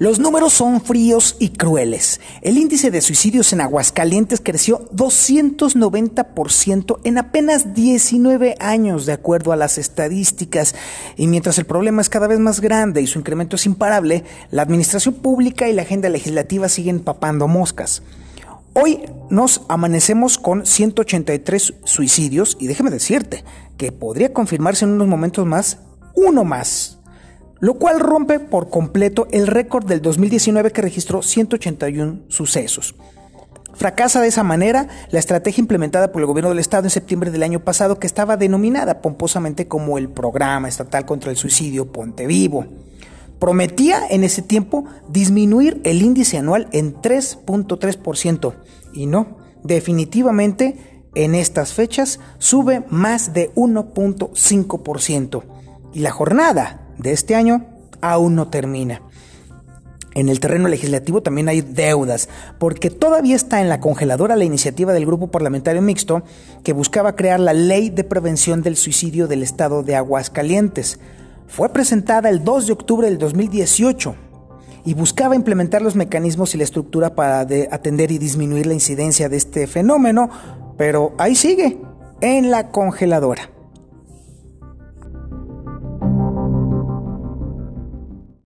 Los números son fríos y crueles. El índice de suicidios en Aguascalientes creció 290% en apenas 19 años, de acuerdo a las estadísticas. Y mientras el problema es cada vez más grande y su incremento es imparable, la administración pública y la agenda legislativa siguen papando moscas. Hoy nos amanecemos con 183 suicidios y déjeme decirte que podría confirmarse en unos momentos más uno más lo cual rompe por completo el récord del 2019 que registró 181 sucesos. Fracasa de esa manera la estrategia implementada por el gobierno del estado en septiembre del año pasado que estaba denominada pomposamente como el Programa Estatal contra el Suicidio Ponte Vivo. Prometía en ese tiempo disminuir el índice anual en 3.3% y no, definitivamente en estas fechas sube más de 1.5%. Y la jornada de este año aún no termina. En el terreno legislativo también hay deudas, porque todavía está en la congeladora la iniciativa del Grupo Parlamentario Mixto que buscaba crear la Ley de Prevención del Suicidio del Estado de Aguascalientes. Fue presentada el 2 de octubre del 2018 y buscaba implementar los mecanismos y la estructura para atender y disminuir la incidencia de este fenómeno, pero ahí sigue, en la congeladora.